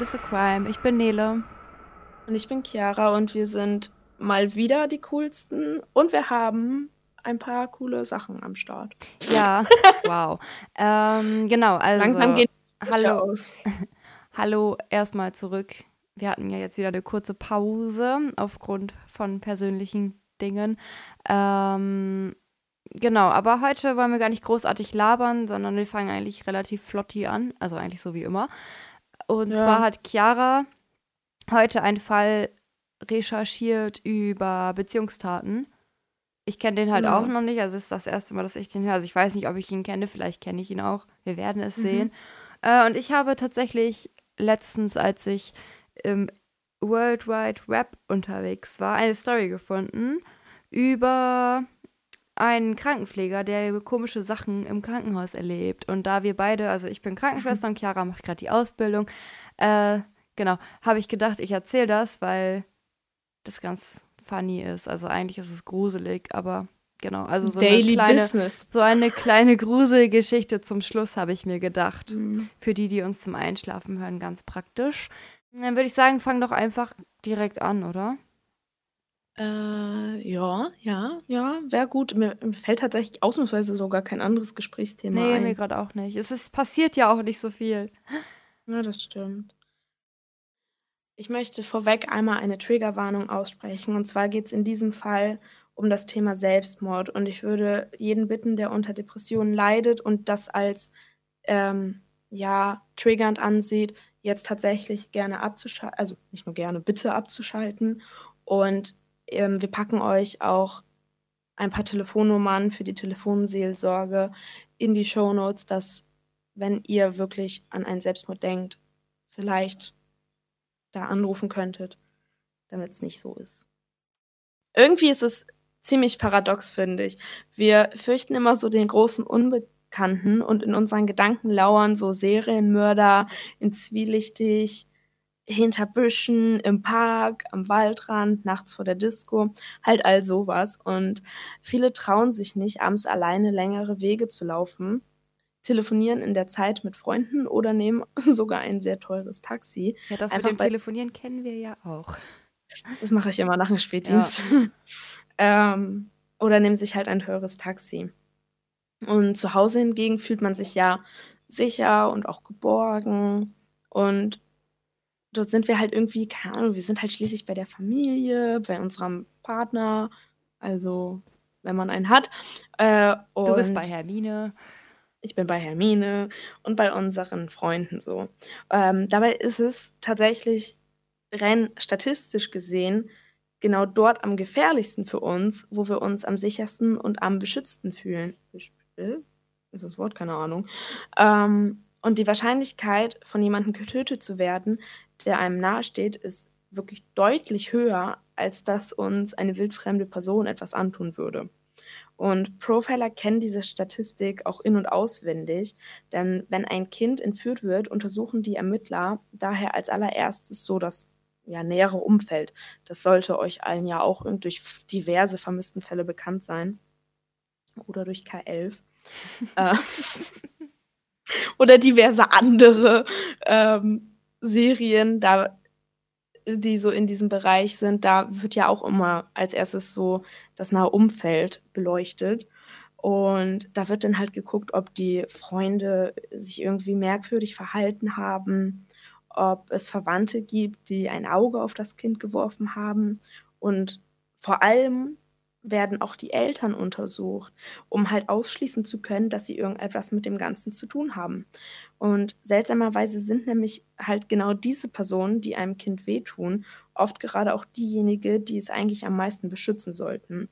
Witness a Crime. Ich bin Nele. Und ich bin Chiara und wir sind mal wieder die coolsten und wir haben ein paar coole Sachen am Start. Ja, wow. ähm, genau, also. Langsam geht Hallo. aus. Hallo, erstmal zurück. Wir hatten ja jetzt wieder eine kurze Pause aufgrund von persönlichen Dingen. Ähm, genau, aber heute wollen wir gar nicht großartig labern, sondern wir fangen eigentlich relativ flott hier an. Also eigentlich so wie immer. Und Ja. zwar hat Chiara heute einen Fall recherchiert über Beziehungstaten. Ich kenne den halt Genau. auch noch nicht, also es ist das erste Mal, dass ich den höre. Also ich weiß nicht, ob ich ihn kenne, vielleicht kenne ich ihn auch. Wir werden es Mhm. sehen. Äh, und ich habe tatsächlich letztens, als ich im World Wide Web unterwegs war, eine Story gefunden über einen Krankenpfleger, der komische Sachen im Krankenhaus erlebt. Und da wir beide, also ich bin Krankenschwester und Chiara macht gerade die Ausbildung, äh, genau, habe ich gedacht, ich erzähle das, weil das ganz funny ist. Also eigentlich ist es gruselig, aber genau, also so eine Daily kleine, Business. so eine kleine Gruselgeschichte zum Schluss habe ich mir gedacht. Mhm. Für die, die uns zum Einschlafen hören, ganz praktisch. Dann würde ich sagen, fang doch einfach direkt an, oder? Äh, ja, ja, ja, wäre gut. Mir fällt tatsächlich ausnahmsweise sogar kein anderes Gesprächsthema Nee, ein. mir gerade auch nicht. Es ist, passiert ja auch nicht so viel. Ja, das stimmt. Ich möchte vorweg einmal eine Triggerwarnung aussprechen. Und zwar geht es in diesem Fall um das Thema Selbstmord. Und ich würde jeden bitten, der unter Depressionen leidet und das als ähm, ja, triggernd ansieht, jetzt tatsächlich gerne abzuschalten, also nicht nur gerne, bitte abzuschalten. Und ähm, wir packen euch auch ein paar Telefonnummern für die Telefonseelsorge in die Shownotes, dass wenn ihr wirklich an einen Selbstmord denkt, vielleicht da anrufen könntet, damit es nicht so ist. Irgendwie ist es ziemlich paradox, finde ich. Wir fürchten immer so den großen Unbekannten und in unseren Gedanken lauern so Serienmörder in zwielichtig, hinter Büschen, im Park, am Waldrand, nachts vor der Disco, halt all sowas. Und viele trauen sich nicht, abends alleine längere Wege zu laufen, telefonieren in der Zeit mit Freunden oder nehmen sogar ein sehr teures Taxi. Ja, das Einfach mit dem Telefonieren kennen wir ja auch. Das mache ich immer nach dem Spätdienst. ähm, oder nehmen sich halt ein teures Taxi. Und zu Hause hingegen fühlt man sich ja sicher und auch geborgen. Und dort sind wir halt irgendwie, keine Ahnung, wir sind halt schließlich bei der Familie, bei unserem Partner, also wenn man einen hat. Äh, Du bist bei Hermine. ich bin bei Hermine und bei unseren Freunden so. Ähm, dabei ist es tatsächlich rein statistisch gesehen genau dort am gefährlichsten für uns, wo wir uns am sichersten und am beschützten fühlen. Äh? Ist das Wort? Keine Ahnung. Ähm, und die Wahrscheinlichkeit, von jemandem getötet zu werden, der einem nahesteht, ist wirklich deutlich höher, als dass uns eine wildfremde Person etwas antun würde. Und Profiler kennen diese Statistik auch in- und auswendig, denn wenn ein Kind entführt wird, untersuchen die Ermittler daher als allererstes so das ja, nähere Umfeld. Das sollte euch allen ja auch durch diverse vermissten Fälle bekannt sein. Oder durch K11. äh, oder diverse andere ähm, Serien, da die so in diesem Bereich sind, da wird ja auch immer als erstes so das nahe Umfeld beleuchtet. Und da wird dann halt geguckt, ob die Freunde sich irgendwie merkwürdig verhalten haben, ob es Verwandte gibt, die ein Auge auf das Kind geworfen haben. Und vor allem werden auch die Eltern untersucht, um halt ausschließen zu können, dass sie irgendetwas mit dem Ganzen zu tun haben. Und seltsamerweise sind nämlich halt genau diese Personen, die einem Kind wehtun, oft gerade auch diejenige, die es eigentlich am meisten beschützen sollten.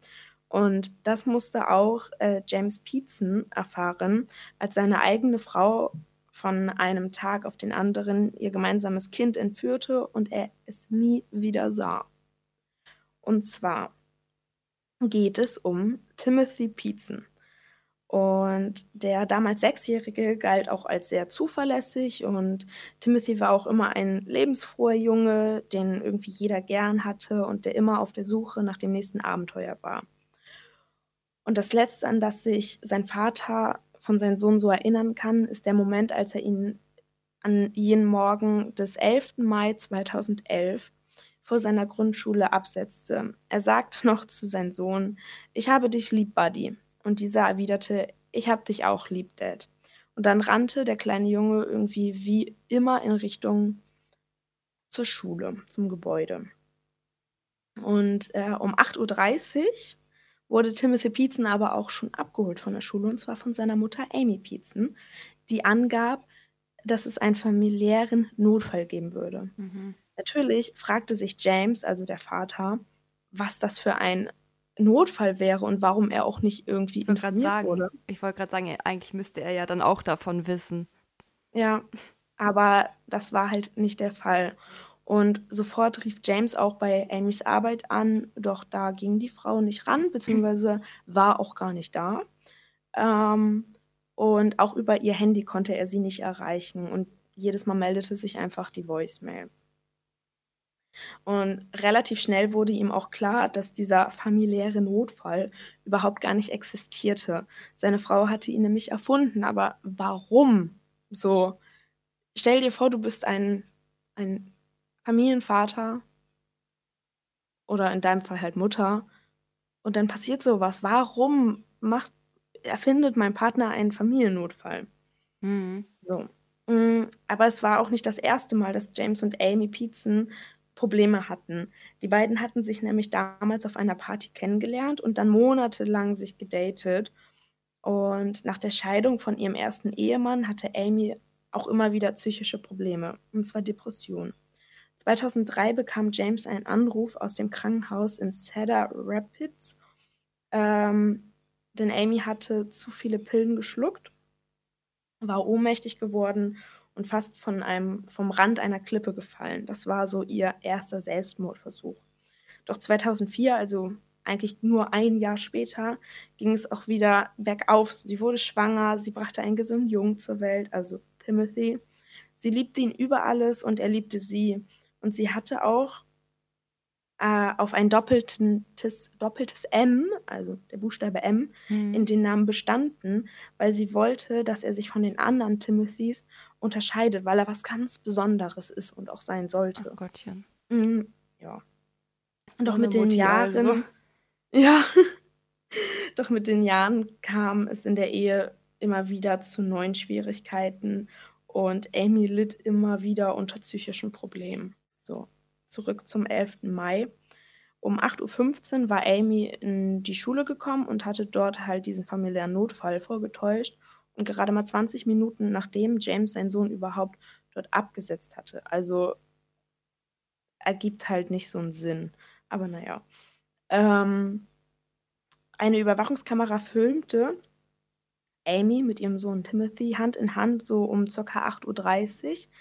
Und das musste auch äh, James Peetson erfahren, als seine eigene Frau von einem Tag auf den anderen ihr gemeinsames Kind entführte und er es nie wieder sah. Und zwar geht es um Timothy Peetson. Und der damals Sechsjährige galt auch als sehr zuverlässig und Timothy war auch immer ein lebensfroher Junge, den irgendwie jeder gern hatte und der immer auf der Suche nach dem nächsten Abenteuer war. Und das Letzte, an das sich sein Vater von seinem Sohn so erinnern kann, ist der Moment, als er ihn an jenen Morgen des 11. Mai 2011 vor seiner Grundschule absetzte. Er sagte noch zu seinem Sohn, ich habe dich lieb, Buddy. Und dieser erwiderte, ich hab dich auch lieb, Dad. Und dann rannte der kleine Junge irgendwie wie immer in Richtung zur Schule, zum Gebäude. Und äh, um 8.30 Uhr wurde Timothy Pietzen aber auch schon abgeholt von der Schule, und zwar von seiner Mutter Amy Pietzen, die angab, dass es einen familiären Notfall geben würde. Mhm. Natürlich fragte sich James, also der Vater, was das für ein Notfall wäre und warum er auch nicht irgendwie Ich wollte gerade informiert sagen, wurde. ich wollte gerade sagen, eigentlich müsste er ja dann auch davon wissen. Ja, aber das war halt nicht der Fall. Und sofort rief James auch bei Amys Arbeit an, doch da ging die Frau nicht ran, beziehungsweise war auch gar nicht da. Ähm, und auch über ihr Handy konnte er sie nicht erreichen und jedes Mal meldete sich einfach die Voicemail. Und relativ schnell wurde ihm auch klar, dass dieser familiäre Notfall überhaupt gar nicht existierte. Seine Frau hatte ihn nämlich erfunden, aber warum? So, stell dir vor, du bist ein, ein Familienvater oder in deinem Fall halt Mutter und dann passiert sowas. Warum macht, erfindet mein Partner einen Familiennotfall? Mhm. So. Mm, Aber es war auch nicht das erste Mal, dass James und Amy Pietzen Probleme hatten. Die beiden hatten sich nämlich damals auf einer Party kennengelernt und dann monatelang sich gedatet. Und nach der Scheidung von ihrem ersten Ehemann hatte Amy auch immer wieder psychische Probleme, und zwar Depressionen. 2003 bekam James einen Anruf aus dem Krankenhaus in Cedar Rapids, ähm, denn Amy hatte zu viele Pillen geschluckt, war ohnmächtig geworden und fast von einem, vom Rand einer Klippe gefallen. Das war so ihr erster Selbstmordversuch. Doch 2004, also eigentlich nur ein Jahr später, ging es auch wieder bergauf. Sie wurde schwanger, sie brachte einen gesunden Jungen zur Welt, also Timothy. Sie liebte ihn über alles und er liebte sie. Und sie hatte auch äh, auf ein doppeltes, doppeltes M, also der Buchstabe M, Mhm. in den Namen bestanden, weil sie wollte, dass er sich von den anderen Timothys unterscheidet, weil er was ganz Besonderes ist und auch sein sollte. Ach Gottchen. Mhm, ja. So Doch eine mit den Mutti Jahren, also. ja, doch mit den Jahren kam es in der Ehe immer wieder zu neuen Schwierigkeiten und Amy litt immer wieder unter psychischen Problemen. So, zurück zum 11. Mai. Um 8.15 Uhr war Amy in die Schule gekommen und hatte dort halt diesen familiären Notfall vorgetäuscht. Und gerade mal 20 Minuten nachdem James seinen Sohn überhaupt dort abgesetzt hatte. Also ergibt halt nicht so einen Sinn. Aber naja. Ähm, eine Überwachungskamera filmte Amy mit ihrem Sohn Timothy Hand in Hand, so um ca. 8.30 Uhr,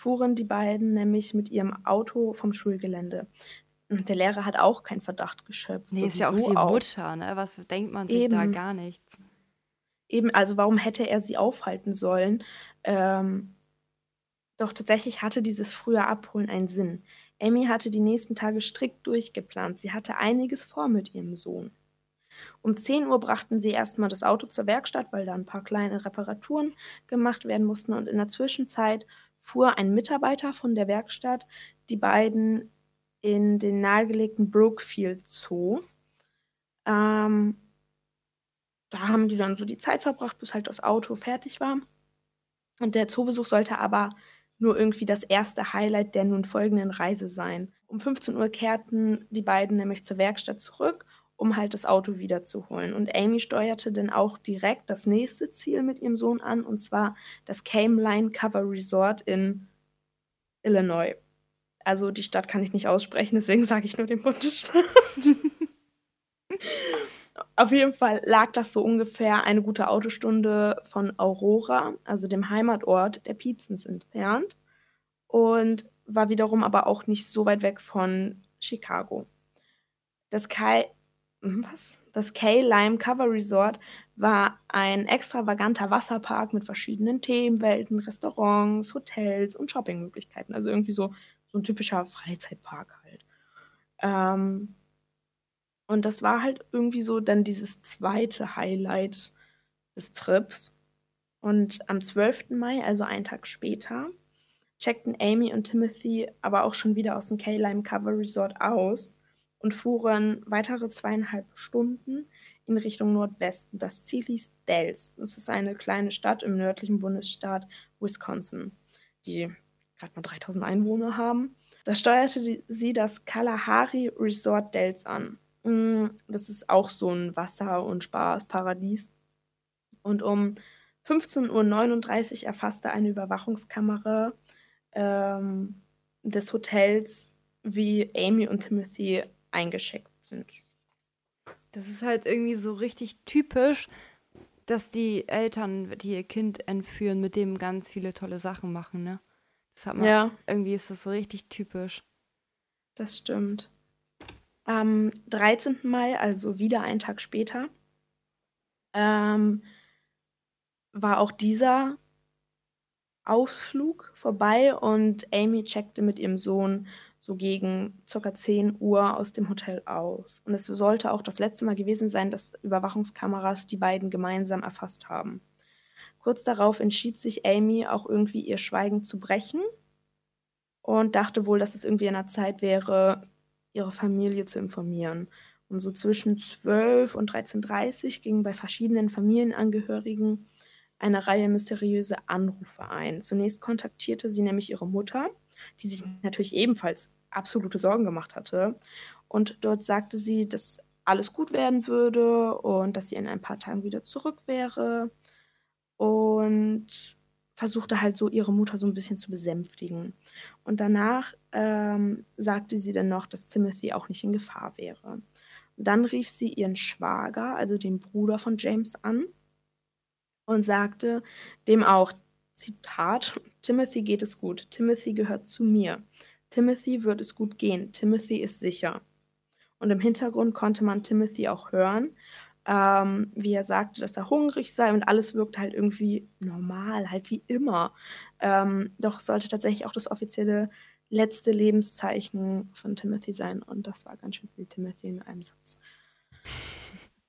fuhren die beiden nämlich mit ihrem Auto vom Schulgelände. Und der Lehrer hat auch keinen Verdacht geschöpft. Nee, ist ja auch die Mutter, ne? Was denkt man sich da Eben. gar nichts? Eben, also warum hätte er sie aufhalten sollen? Ähm, doch tatsächlich hatte dieses frühe Abholen einen Sinn. Amy hatte die nächsten Tage strikt durchgeplant. Sie hatte einiges vor mit ihrem Sohn. Um 10 Uhr brachten sie erstmal das Auto zur Werkstatt, weil da ein paar kleine Reparaturen gemacht werden mussten. Und in der Zwischenzeit fuhr ein Mitarbeiter von der Werkstatt die beiden in den nahegelegten Brookfield Zoo. Ähm, da haben die dann so die Zeit verbracht, bis halt das Auto fertig war. Und der Zoobesuch sollte aber nur irgendwie das erste Highlight der nun folgenden Reise sein. Um 15 Uhr kehrten die beiden nämlich zur Werkstatt zurück, um halt das Auto wiederzuholen. Und Amy steuerte dann auch direkt das nächste Ziel mit ihrem Sohn an, und zwar das Cameline Cover Resort in Illinois. Also die Stadt kann ich nicht aussprechen, deswegen sage ich nur den Bundesstaat. Auf jeden Fall lag das so ungefähr eine gute Autostunde von Aurora, also dem Heimatort der Piezens, entfernt. Und war wiederum aber auch nicht so weit weg von Chicago. Das Kai, was? Das K-Lime Cover Resort war ein extravaganter Wasserpark mit verschiedenen Themenwelten, Restaurants, Hotels und Shoppingmöglichkeiten. Also irgendwie so, so ein typischer Freizeitpark halt. Ähm, und das war halt irgendwie so dann dieses zweite Highlight des Trips. Und am 12. Mai, also einen Tag später, checkten Amy und Timothy aber auch schon wieder aus dem K-Lime Cover Resort aus und fuhren weitere zweieinhalb Stunden in Richtung Nordwesten. Das Ziel hieß Dells. Das ist eine kleine Stadt im nördlichen Bundesstaat Wisconsin, die gerade mal 3000 Einwohner haben. Da steuerte sie das Kalahari Resort Dells an. Mm, das ist auch so ein Wasser- und Spaßparadies. Und um 15.39 Uhr erfasste eine Überwachungskamera ähm, des Hotels, wie Amy und Timothy eingeschickt sind. Das ist halt irgendwie so richtig typisch, dass die Eltern, die ihr Kind entführen, mit dem ganz viele tolle Sachen machen, ne? Das hat man, ja. irgendwie ist das so richtig typisch. Das stimmt. Am 13. Mai, also wieder einen Tag später, ähm, war auch dieser Ausflug vorbei und Amy checkte mit ihrem Sohn so gegen ca. 10 Uhr aus dem Hotel aus. Und es sollte auch das letzte Mal gewesen sein, dass Überwachungskameras die beiden gemeinsam erfasst haben. Kurz darauf entschied sich Amy auch irgendwie ihr Schweigen zu brechen und dachte wohl, dass es irgendwie an der Zeit wäre, ihre Familie zu informieren. Und so zwischen 12 und 13.30 Uhr gingen bei verschiedenen Familienangehörigen eine Reihe mysteriöse Anrufe ein. Zunächst kontaktierte sie nämlich ihre Mutter, die sich natürlich ebenfalls absolute Sorgen gemacht hatte. Und dort sagte sie, dass alles gut werden würde und dass sie in ein paar Tagen wieder zurück wäre. Und versuchte halt so ihre Mutter so ein bisschen zu besänftigen. Und danach ähm, sagte sie dann noch, dass Timothy auch nicht in Gefahr wäre. Und dann rief sie ihren Schwager, also den Bruder von James, an und sagte dem auch, Zitat, Timothy geht es gut, Timothy gehört zu mir, Timothy wird es gut gehen, Timothy ist sicher. Und im Hintergrund konnte man Timothy auch hören, ähm, wie er sagte, dass er hungrig sei und alles wirkt halt irgendwie normal, halt wie immer. Ähm, doch sollte tatsächlich auch das offizielle letzte Lebenszeichen von Timothy sein und das war ganz schön viel Timothy in einem Satz.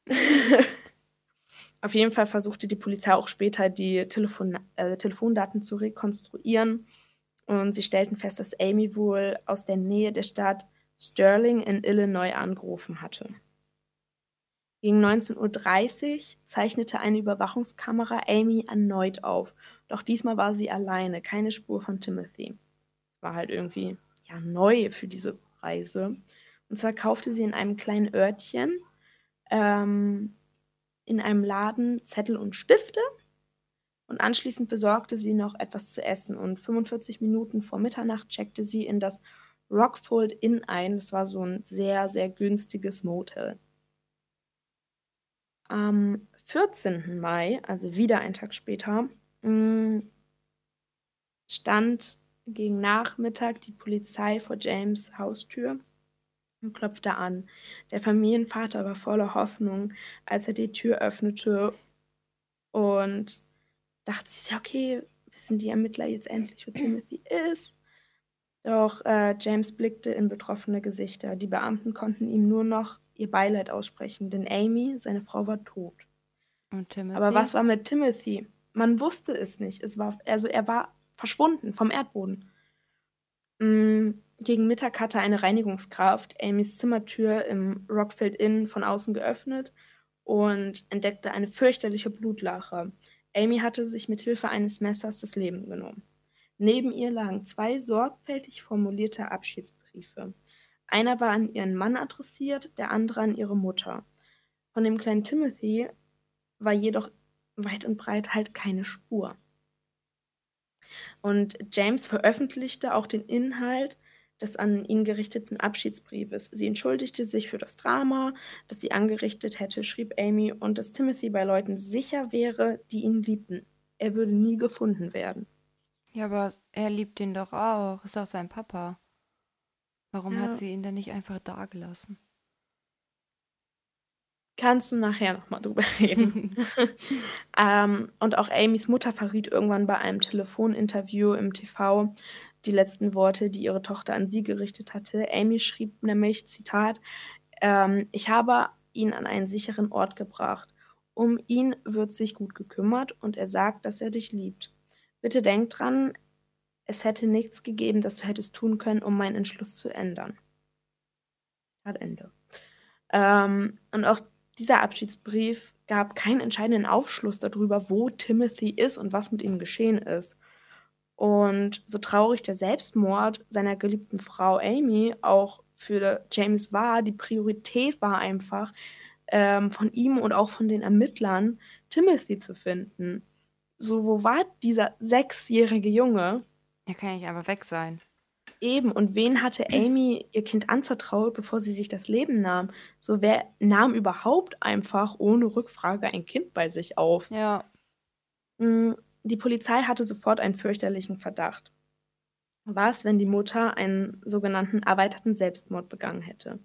Auf jeden Fall versuchte die Polizei auch später die Telefon äh, Telefondaten zu rekonstruieren und sie stellten fest, dass Amy wohl aus der Nähe der Stadt Sterling in Illinois angerufen hatte. Gegen 19.30 Uhr zeichnete eine Überwachungskamera Amy erneut auf, doch diesmal war sie alleine, keine Spur von Timothy. Es war halt irgendwie ja neu für diese Reise. Und zwar kaufte sie in einem kleinen Örtchen ähm, in einem Laden Zettel und Stifte und anschließend besorgte sie noch etwas zu essen und 45 Minuten vor Mitternacht checkte sie in das Rockfold Inn ein. Das war so ein sehr, sehr günstiges Motel. Am 14. Mai, also wieder einen Tag später, mm, stand gegen Nachmittag die Polizei vor James Haustür und klopfte an. Der Familienvater war voller Hoffnung, als er die Tür öffnete und dachte sich, okay, wissen die Ermittler jetzt endlich, wo Timothy ist? Doch äh, James blickte in betroffene Gesichter. Die Beamten konnten ihm nur noch ihr Beileid aussprechen, denn Amy, seine Frau, war tot. Aber was war mit Timothy? Man wusste es nicht. Es war, also er war verschwunden vom Erdboden. Mm, gegen Mittag hatte eine Reinigungskraft Amys Zimmertür im Rockfield Inn von außen geöffnet und entdeckte eine fürchterliche Blutlache. Amy hatte sich mit Hilfe eines Messers das Leben genommen. Neben ihr lagen zwei sorgfältig formulierte Abschiedsbriefe. Einer war an ihren Mann adressiert, der andere an ihre Mutter. Von dem kleinen Timothy war jedoch weit und breit halt keine Spur. Und James veröffentlichte auch den Inhalt des an ihn gerichteten Abschiedsbriefes. Sie entschuldigte sich für das Drama, das sie angerichtet hätte, schrieb Amy, und dass Timothy bei Leuten sicher wäre, die ihn liebten. Er würde nie gefunden werden. Ja, aber er liebt ihn doch auch. Ist doch sein Papa. Warum ja. hat sie ihn denn nicht einfach dagelassen? Kannst du nachher nochmal drüber reden. ähm, und auch Amys Mutter verriet irgendwann bei einem Telefoninterview im TV, die letzten Worte, die ihre Tochter an sie gerichtet hatte. Amy schrieb nämlich, Zitat, ähm, ich habe ihn an einen sicheren Ort gebracht. Um ihn wird sich gut gekümmert und er sagt, dass er dich liebt. Bitte denk dran, es hätte nichts gegeben, das du hättest tun können, um meinen Entschluss zu ändern. Hat Ende. Ähm, und auch dieser Abschiedsbrief gab keinen entscheidenden Aufschluss darüber, wo Timothy ist und was mit ihm geschehen ist. Und so traurig der Selbstmord seiner geliebten Frau Amy auch für James war, die Priorität war einfach, ähm, von ihm und auch von den Ermittlern Timothy zu finden. So, wo war dieser sechsjährige Junge? Der kann nicht einfach weg sein. Eben, und wen hatte Amy ihr Kind anvertraut, bevor sie sich das Leben nahm? So, wer nahm überhaupt einfach ohne Rückfrage ein Kind bei sich auf? Ja. Mm, die Polizei hatte sofort einen fürchterlichen Verdacht. Was, wenn die Mutter einen sogenannten erweiterten Selbstmord begangen hätte?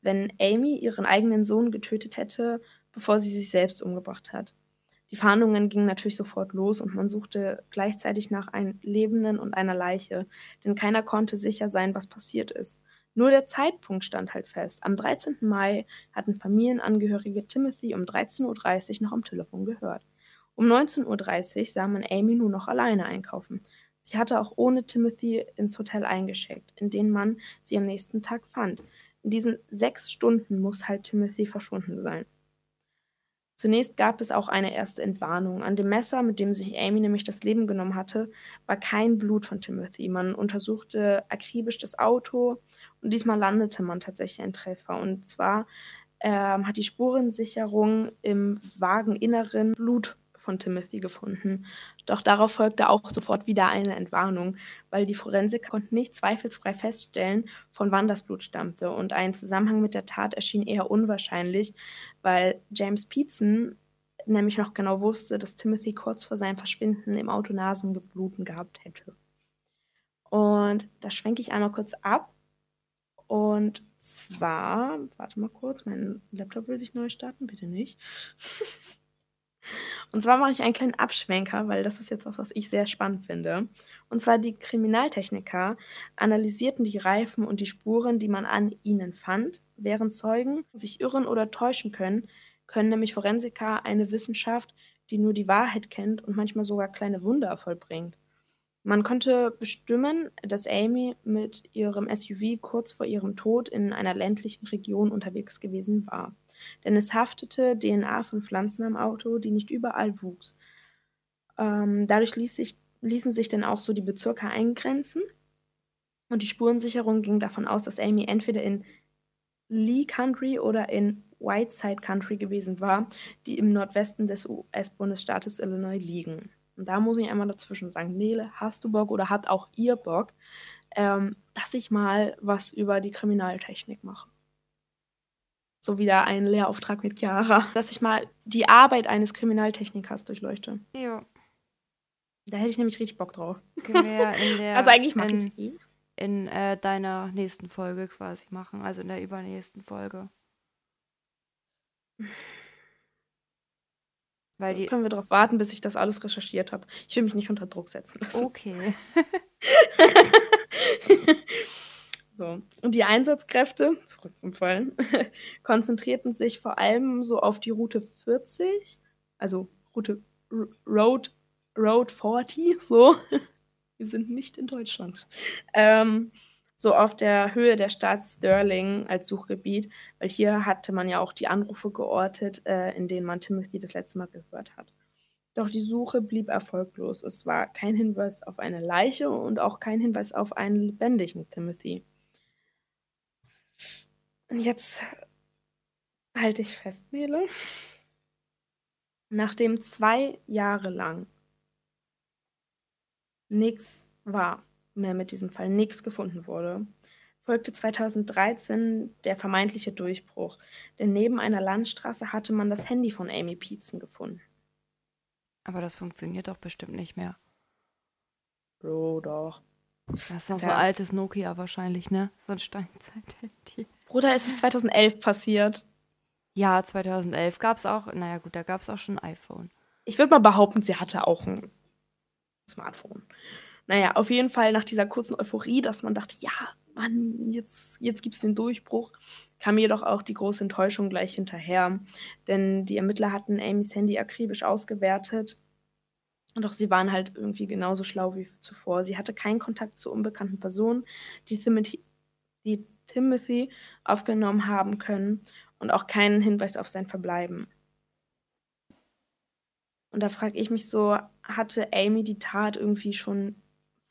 Wenn Amy ihren eigenen Sohn getötet hätte, bevor sie sich selbst umgebracht hat? Die Fahndungen gingen natürlich sofort los und man suchte gleichzeitig nach einem Lebenden und einer Leiche, denn keiner konnte sicher sein, was passiert ist. Nur der Zeitpunkt stand halt fest. Am 13. Mai hatten Familienangehörige Timothy um 13.30 Uhr noch am Telefon gehört. Um 19.30 Uhr sah man Amy nur noch alleine einkaufen. Sie hatte auch ohne Timothy ins Hotel eingeschickt, in dem man sie am nächsten Tag fand. In diesen sechs Stunden muss halt Timothy verschwunden sein. Zunächst gab es auch eine erste Entwarnung. An dem Messer, mit dem sich Amy nämlich das Leben genommen hatte, war kein Blut von Timothy. Man untersuchte akribisch das Auto und diesmal landete man tatsächlich einen Treffer. Und zwar ähm, hat die Spurensicherung im Wageninneren Blut von Timothy gefunden. Doch darauf folgte auch sofort wieder eine Entwarnung, weil die Forensiker konnten nicht zweifelsfrei feststellen, von wann das Blut stammte. Und ein Zusammenhang mit der Tat erschien eher unwahrscheinlich, weil James Peetson nämlich noch genau wusste, dass Timothy kurz vor seinem Verschwinden im Auto Nasenbluten gehabt hätte. Und da schwenke ich einmal kurz ab. Und zwar, warte mal kurz, mein Laptop will sich neu starten, bitte nicht. Und zwar mache ich einen kleinen Abschwenker, weil das ist jetzt was, was ich sehr spannend finde. Und zwar die Kriminaltechniker analysierten die Reifen und die Spuren, die man an ihnen fand. Während Zeugen sich irren oder täuschen können, können nämlich Forensiker eine Wissenschaft, die nur die Wahrheit kennt und manchmal sogar kleine Wunder vollbringt. Man konnte bestimmen, dass Amy mit ihrem SUV kurz vor ihrem Tod in einer ländlichen Region unterwegs gewesen war. Denn es haftete DNA von Pflanzen am Auto, die nicht überall wuchs. Ähm, dadurch ließ sich, ließen sich dann auch so die Bezirke eingrenzen. Und die Spurensicherung ging davon aus, dass Amy entweder in Lee Country oder in Whiteside Country gewesen war, die im Nordwesten des US-Bundesstaates Illinois liegen. Und da muss ich einmal dazwischen sagen, Nele, hast du Bock oder habt auch ihr Bock, ähm, dass ich mal was über die Kriminaltechnik mache? So wieder ein Lehrauftrag mit Chiara. Dass ich mal die Arbeit eines Kriminaltechnikers durchleuchte. Ja. Da hätte ich nämlich richtig Bock drauf. Der. also eigentlich mag ich es eh. In äh, deiner nächsten Folge quasi machen. Also in der übernächsten Folge. Weil die Können wir darauf warten, bis ich das alles recherchiert habe. Ich will mich nicht unter Druck setzen lassen. Okay. so. Und die Einsatzkräfte, zurück zum Fallen, konzentrierten sich vor allem so auf die Route 40, also Route R Road, Road 40, so. Wir sind nicht in Deutschland. Ähm, so auf der Höhe der Stadt Stirling als Suchgebiet, weil hier hatte man ja auch die Anrufe geortet, äh, in denen man Timothy das letzte Mal gehört hat. Doch die Suche blieb erfolglos. Es war kein Hinweis auf eine Leiche und auch kein Hinweis auf einen lebendigen Timothy. Und jetzt halte ich fest, Nele. Nachdem zwei Jahre lang nichts war, mehr mit diesem Fall nichts gefunden wurde, folgte 2013 der vermeintliche Durchbruch, denn neben einer Landstraße hatte man das Handy von Amy Pietzen gefunden. Aber das funktioniert doch bestimmt nicht mehr. Bro, doch. Das ist noch ja. so altes Nokia wahrscheinlich, ne? So ein Steinzeit-Handy. Bruder, ist es 2011 passiert? Ja, 2011 gab es auch, naja gut, da gab es auch schon ein iPhone. Ich würde mal behaupten, sie hatte auch ein Smartphone. Naja, auf jeden Fall nach dieser kurzen Euphorie, dass man dachte, ja, Mann, jetzt, jetzt gibt es den Durchbruch, kam jedoch auch die große Enttäuschung gleich hinterher. Denn die Ermittler hatten Amys Handy akribisch ausgewertet Doch sie waren halt irgendwie genauso schlau wie zuvor. Sie hatte keinen Kontakt zu unbekannten Personen, die Timothy, die Timothy aufgenommen haben können und auch keinen Hinweis auf sein Verbleiben. Und da frage ich mich so, hatte Amy die Tat irgendwie schon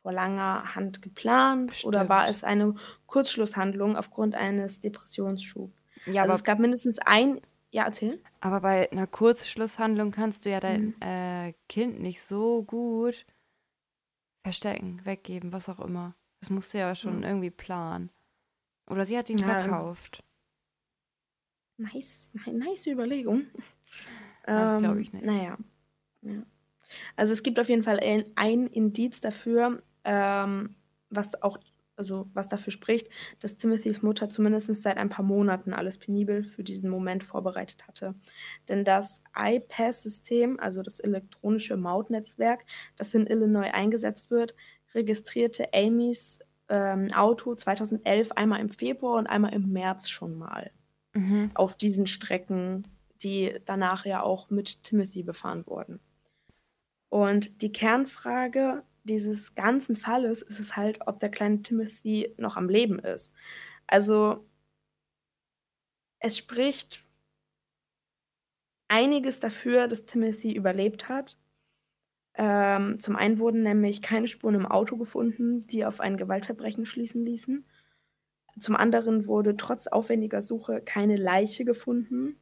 vor langer Hand geplant Bestimmt. oder war es eine Kurzschlusshandlung aufgrund eines Depressionsschubs? Ja, also es gab mindestens ein. Ja, erzähl. Aber bei einer Kurzschlusshandlung kannst du ja dein mhm. äh, Kind nicht so gut verstecken, weggeben, was auch immer. Das musst du ja schon mhm. irgendwie planen. Oder sie hat ihn ja, verkauft. Nice, nice Überlegung. Das ähm, glaube ich nicht. Naja. Ja. Also es gibt auf jeden Fall ein, ein Indiz dafür, ähm, was auch, also was dafür spricht, dass Timothys Mutter zumindest seit ein paar Monaten alles penibel für diesen Moment vorbereitet hatte. Denn das iPass-System, also das elektronische Mautnetzwerk, das in Illinois eingesetzt wird, registrierte Amys ähm, Auto 2011 einmal im Februar und einmal im März schon mal. Mhm. Auf diesen Strecken, die danach ja auch mit Timothy befahren wurden. Und die Kernfrage dieses ganzen Falles ist es halt, ob der kleine Timothy noch am Leben ist. Also es spricht einiges dafür, dass Timothy überlebt hat. Ähm, zum einen wurden nämlich keine Spuren im Auto gefunden, die auf ein Gewaltverbrechen schließen ließen. Zum anderen wurde trotz aufwendiger Suche keine Leiche gefunden.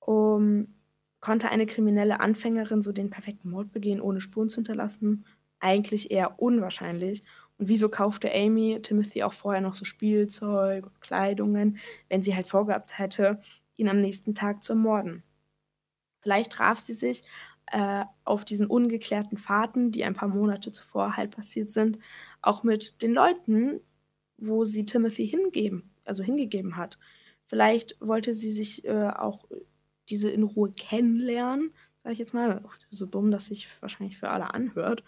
Um, Konnte eine kriminelle Anfängerin so den perfekten Mord begehen, ohne Spuren zu hinterlassen? Eigentlich eher unwahrscheinlich. Und wieso kaufte Amy Timothy auch vorher noch so Spielzeug und Kleidungen, wenn sie halt vorgehabt hätte, ihn am nächsten Tag zu ermorden? Vielleicht traf sie sich äh, auf diesen ungeklärten Fahrten, die ein paar Monate zuvor halt passiert sind, auch mit den Leuten, wo sie Timothy hingeben, also hingegeben hat. Vielleicht wollte sie sich äh, auch diese in Ruhe kennenlernen, sage ich jetzt mal. So dumm, dass sich wahrscheinlich für alle anhört.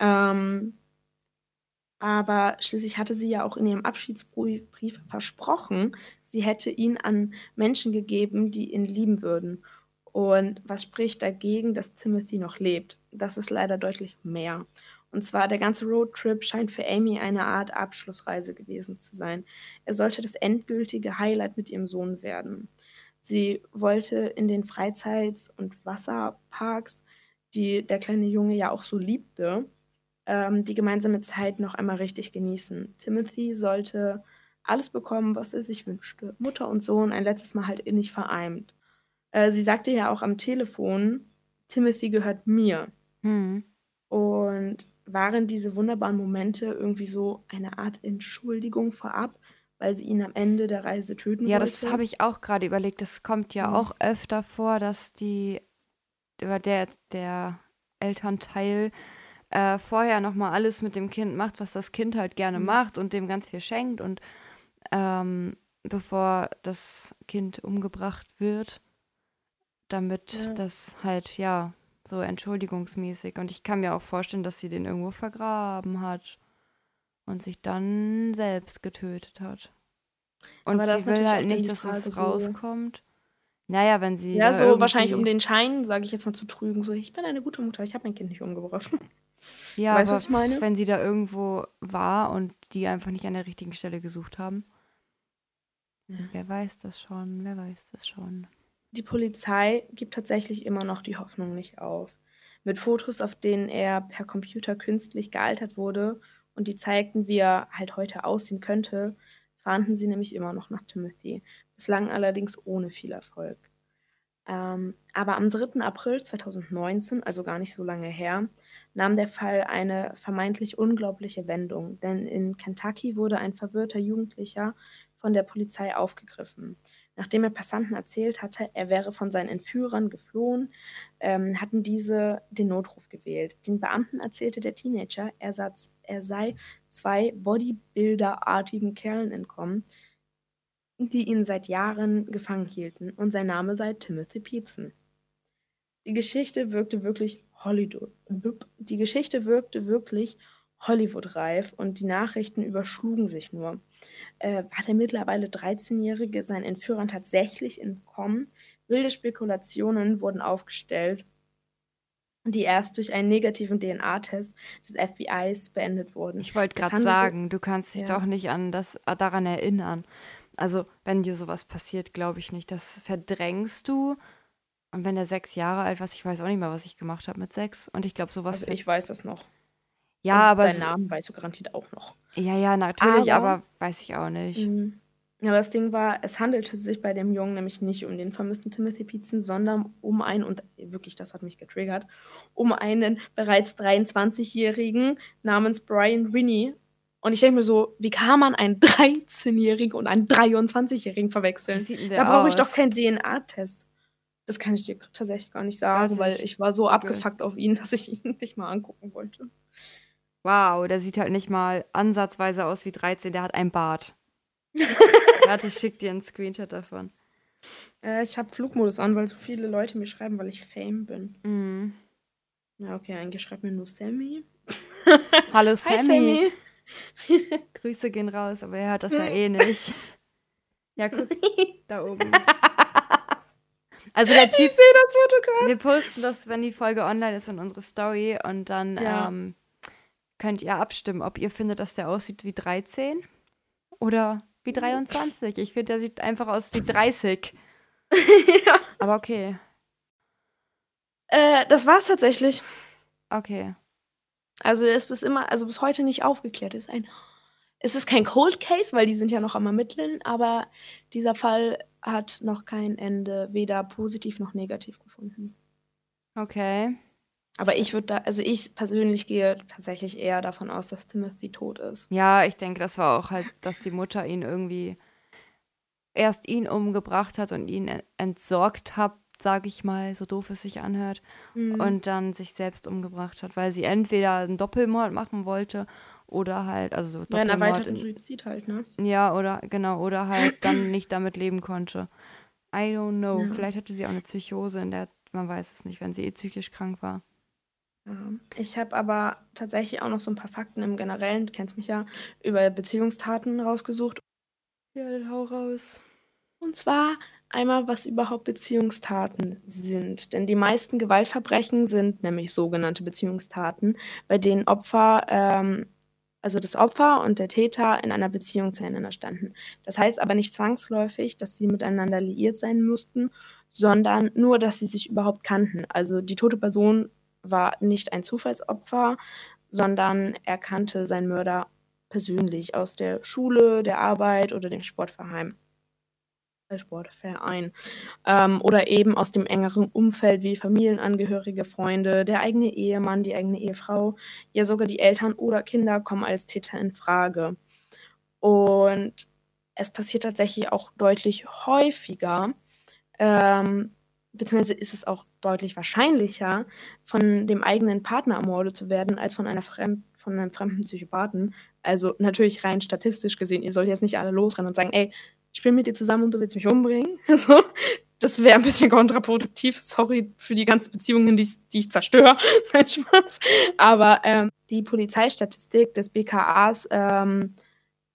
Ähm, aber schließlich hatte sie ja auch in ihrem Abschiedsbrief versprochen, sie hätte ihn an Menschen gegeben, die ihn lieben würden. Und was spricht dagegen, dass Timothy noch lebt? Das ist leider deutlich mehr. Und zwar der ganze Roadtrip scheint für Amy eine Art Abschlussreise gewesen zu sein. Er sollte das endgültige Highlight mit ihrem Sohn werden. Sie wollte in den Freizeits- und Wasserparks, die der kleine Junge ja auch so liebte, ähm, die gemeinsame Zeit noch einmal richtig genießen. Timothy sollte alles bekommen, was er sich wünschte. Mutter und Sohn ein letztes Mal halt innig vereint. Äh, sie sagte ja auch am Telefon, Timothy gehört mir. Hm. Und waren diese wunderbaren Momente irgendwie so eine Art Entschuldigung vorab, weil sie ihn am Ende der Reise töten ja, wollte. Ja, das habe ich auch gerade überlegt. Das kommt ja mhm. auch öfter vor, dass die der, der Elternteil äh, vorher nochmal alles mit dem Kind macht, was das Kind halt gerne mhm. macht und dem ganz viel schenkt und ähm, bevor das Kind umgebracht wird, damit ja. das halt, ja, so entschuldigungsmäßig. Und ich kann mir auch vorstellen, dass sie den irgendwo vergraben hat und sich dann selbst getötet hat. Und sie will halt nicht, dass es rauskommt. Naja, wenn sie. Ja, so wahrscheinlich um den Schein, sage ich jetzt mal, zu trügen. So, ich bin eine gute Mutter, ich habe mein Kind nicht umgebracht. Ja, weißt, aber was ich meine? wenn sie da irgendwo war und die einfach nicht an der richtigen Stelle gesucht haben. Ja. Wer weiß das schon, wer weiß das schon. Die Polizei gibt tatsächlich immer noch die Hoffnung nicht auf. Mit Fotos, auf denen er per Computer künstlich gealtert wurde und die zeigten, wie er halt heute aussehen könnte, fahnden sie nämlich immer noch nach Timothy, bislang allerdings ohne viel Erfolg. Ähm, aber am 3. April 2019, also gar nicht so lange her, nahm der Fall eine vermeintlich unglaubliche Wendung, denn in Kentucky wurde ein verwirrter Jugendlicher von der Polizei aufgegriffen. Nachdem er Passanten erzählt hatte, er wäre von seinen Entführern geflohen, ähm, hatten diese den Notruf gewählt. Den Beamten erzählte der Teenager, er, satz, er sei zwei Bodybuilder-artigen Kerlen entkommen, die ihn seit Jahren gefangen hielten, und sein Name sei Timothy Peetson. Die Geschichte wirkte wirklich Hollywood. Die Geschichte wirkte wirklich Hollywood-reif und die Nachrichten überschlugen sich nur. Äh, war der mittlerweile 13-Jährige seinen Entführern tatsächlich entkommen? Wilde Spekulationen wurden aufgestellt. die erst durch einen negativen DNA-Test des FBIs beendet wurden. Ich wollte gerade sagen, du kannst dich ja. doch nicht an das daran erinnern. Also, wenn dir sowas passiert, glaube ich nicht. Das verdrängst du. Und wenn er sechs Jahre alt war, ich weiß auch nicht mehr, was ich gemacht habe mit sechs. Und ich glaube, sowas. Also ich weiß das noch. Ja, Und aber. Deinen Namen weißt du garantiert auch noch. Ja, ja, natürlich, aber, aber weiß ich auch nicht. Mhm. Aber das Ding war, es handelte sich bei dem Jungen nämlich nicht um den vermissten Timothy Pietzen, sondern um einen, und wirklich, das hat mich getriggert, um einen bereits 23-Jährigen namens Brian Winnie. Und ich denke mir so, wie kann man einen 13-Jährigen und einen 23-Jährigen verwechseln? Da brauche ich doch keinen DNA-Test. Das kann ich dir tatsächlich gar nicht sagen, weil ich war so abgefuckt auf ihn, dass ich ihn nicht mal angucken wollte. Wow, der sieht halt nicht mal ansatzweise aus wie 13, der hat einen Bart. Warte, ich schick dir einen Screenshot davon. Äh, ich habe Flugmodus an, weil so viele Leute mir schreiben, weil ich Fame bin. Mhm. Ja, okay, eigentlich schreibt mir nur Sammy. Hallo Sammy. Hi, Sammy. Grüße gehen raus, aber er hört das ja eh nicht. Ja, guck, da oben. Also der Typ. Ich sehe das Foto gerade. Wir posten das, wenn die Folge online ist, in unsere Story und dann ja. ähm, könnt ihr abstimmen, ob ihr findet, dass der aussieht wie 13 oder wie 23. Ich finde, der sieht einfach aus wie 30. ja. Aber okay. Äh, das war's tatsächlich. Okay. Also es ist bis immer, also bis heute nicht aufgeklärt. Es ist ein, es ist kein Cold Case, weil die sind ja noch am Ermitteln, aber dieser Fall hat noch kein Ende, weder positiv noch negativ gefunden. Okay. Aber ich würde da, also ich persönlich gehe tatsächlich eher davon aus, dass Timothy tot ist. Ja, ich denke, das war auch halt, dass die Mutter ihn irgendwie erst ihn umgebracht hat und ihn entsorgt hat, sage ich mal, so doof es sich anhört, mhm. und dann sich selbst umgebracht hat, weil sie entweder einen Doppelmord machen wollte oder halt, also so Doppelmord. Ja, einen erweiterten Suizid halt, ne? Ja, oder genau, oder halt dann nicht damit leben konnte. I don't know. Ja. Vielleicht hatte sie auch eine Psychose, in der man weiß es nicht, wenn sie eh psychisch krank war. Ich habe aber tatsächlich auch noch so ein paar Fakten im Generellen, du kennst mich ja, über Beziehungstaten rausgesucht. Ja, dann hau raus. Und zwar einmal, was überhaupt Beziehungstaten sind. Denn die meisten Gewaltverbrechen sind nämlich sogenannte Beziehungstaten, bei denen Opfer, ähm, also das Opfer und der Täter in einer Beziehung zueinander standen. Das heißt aber nicht zwangsläufig, dass sie miteinander liiert sein mussten, sondern nur, dass sie sich überhaupt kannten. Also die tote Person war nicht ein Zufallsopfer, sondern er kannte seinen Mörder persönlich aus der Schule, der Arbeit oder dem Sportverein. Sportverein. Ähm, oder eben aus dem engeren Umfeld wie Familienangehörige, Freunde, der eigene Ehemann, die eigene Ehefrau, ja sogar die Eltern oder Kinder kommen als Täter in Frage. Und es passiert tatsächlich auch deutlich häufiger, ähm, beziehungsweise ist es auch deutlich wahrscheinlicher, von dem eigenen Partner ermordet zu werden, als von, einer Fremd von einem fremden Psychopathen. Also natürlich rein statistisch gesehen, ihr sollt jetzt nicht alle losrennen und sagen, ey, ich bin mit dir zusammen und du willst mich umbringen. So, das wäre ein bisschen kontraproduktiv. Sorry für die ganzen Beziehungen, die, die ich zerstöre. Nein, Spaß. Aber ähm, die Polizeistatistik des BKAs, ähm,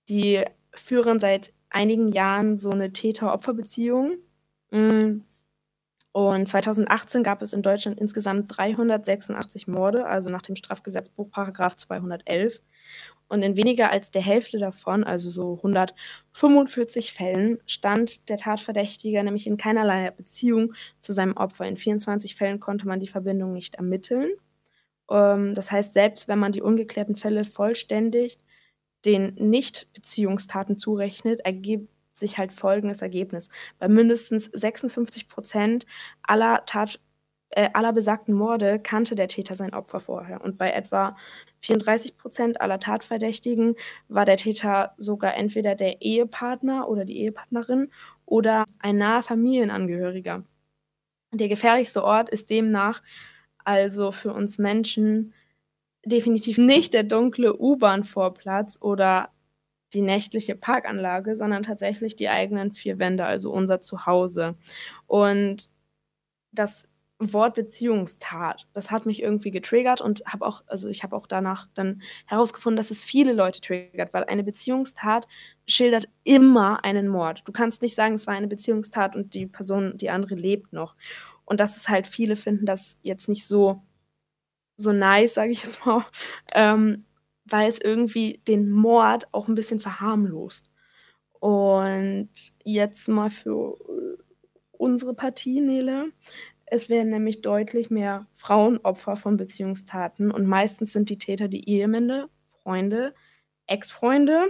die führen seit einigen Jahren so eine Täter-Opfer-Beziehung. Mm, und 2018 gab es in Deutschland insgesamt 386 Morde, also nach dem Strafgesetzbuch Paragraph 211. Und in weniger als der Hälfte davon, also so 145 Fällen, stand der Tatverdächtige nämlich in keinerlei Beziehung zu seinem Opfer. In 24 Fällen konnte man die Verbindung nicht ermitteln. Ähm, das heißt, selbst wenn man die ungeklärten Fälle vollständig den Nicht-Beziehungstaten zurechnet, ergibt sich halt folgendes Ergebnis. Bei mindestens 56 Prozent aller, Tat, äh, aller besagten Morde kannte der Täter sein Opfer vorher. Und bei etwa 34 Prozent aller Tatverdächtigen war der Täter sogar entweder der Ehepartner oder die Ehepartnerin oder ein naher Familienangehöriger. Der gefährlichste Ort ist demnach also für uns Menschen definitiv nicht der dunkle U-Bahn-Vorplatz oder die nächtliche Parkanlage, sondern tatsächlich die eigenen vier Wände, also unser Zuhause. Und das Wort Beziehungstat, das hat mich irgendwie getriggert und habe auch, also ich habe auch danach dann herausgefunden, dass es viele Leute triggert, weil eine Beziehungstat schildert immer einen Mord. Du kannst nicht sagen, es war eine Beziehungstat und die Person, die andere lebt noch. Und dass es halt viele finden das jetzt nicht so so nice, sage ich jetzt mal, ähm, weil es irgendwie den Mord auch ein bisschen verharmlost. Und jetzt mal für unsere Partie, Nele. Es werden nämlich deutlich mehr Frauen Opfer von Beziehungstaten und meistens sind die Täter die Ehemänner, Freunde, Ex-Freunde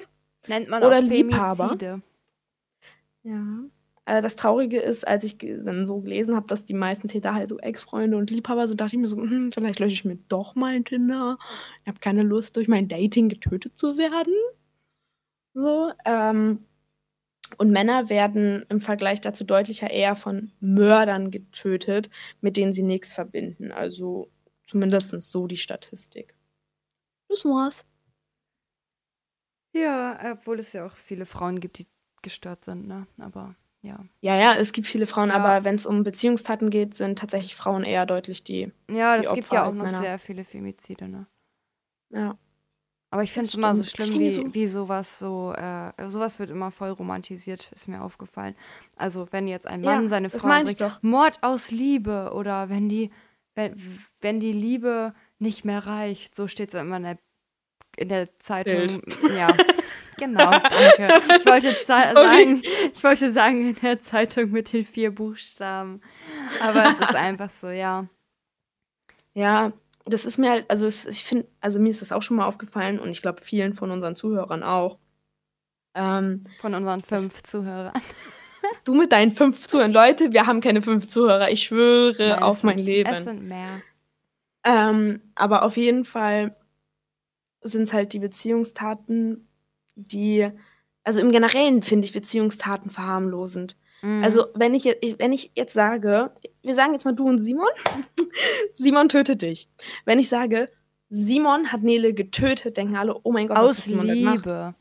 Nennt man oder auch Liebhaber. Femizide. Ja. Äh, das Traurige ist, als ich dann so gelesen habe, dass die meisten Täter halt so Ex-Freunde und Liebhaber sind, dachte ich mir so, hm, vielleicht lösche ich mir doch mal ein Tinder. Ich habe keine Lust, durch mein Dating getötet zu werden. So, ähm, und Männer werden im Vergleich dazu deutlicher eher von Mördern getötet, mit denen sie nichts verbinden. Also zumindest so die Statistik. Das war's. Ja, obwohl es ja auch viele Frauen gibt, die gestört sind, ne? Aber ja. Ja, ja, es gibt viele Frauen, Ja. aber wenn es um Beziehungstaten geht, sind tatsächlich Frauen eher deutlich die. Ja, das gibt ja auch noch Männer. sehr viele Femizide, ne? Ja. Aber ich finde es immer so schlimm, wie, so- wie sowas so, äh, sowas wird immer voll romantisiert, ist mir aufgefallen. Also wenn jetzt ein Mann Ja, seine Frau bringt. Mord aus Liebe oder wenn die, wenn, wenn die Liebe nicht mehr reicht, so steht es immer in der, in der Zeitung. Bild. Ja, genau, danke. Ich wollte sagen, ich wollte sagen in der Zeitung mit den vier Buchstaben. Aber es ist einfach so, ja. Ja, das ist mir halt, also es, ich finde, also mir ist das auch schon mal aufgefallen und ich glaube vielen von unseren Zuhörern auch. Ähm, Von unseren fünf Zuhörern. du mit deinen fünf Zuhörern, Leute, wir haben keine fünf Zuhörer, ich schwöre Nein, auf mein sind- Leben. Es sind mehr. Ähm, aber auf jeden Fall sind es halt die Beziehungstaten, die, also im Generellen finde ich Beziehungstaten verharmlosend. Mhm. Also wenn ich, wenn ich jetzt sage, wir sagen jetzt mal du und Simon, Simon tötet dich. Wenn ich sage, Simon hat Nele getötet, denken alle, oh mein Gott, was Aus Simon gemacht? Liebe.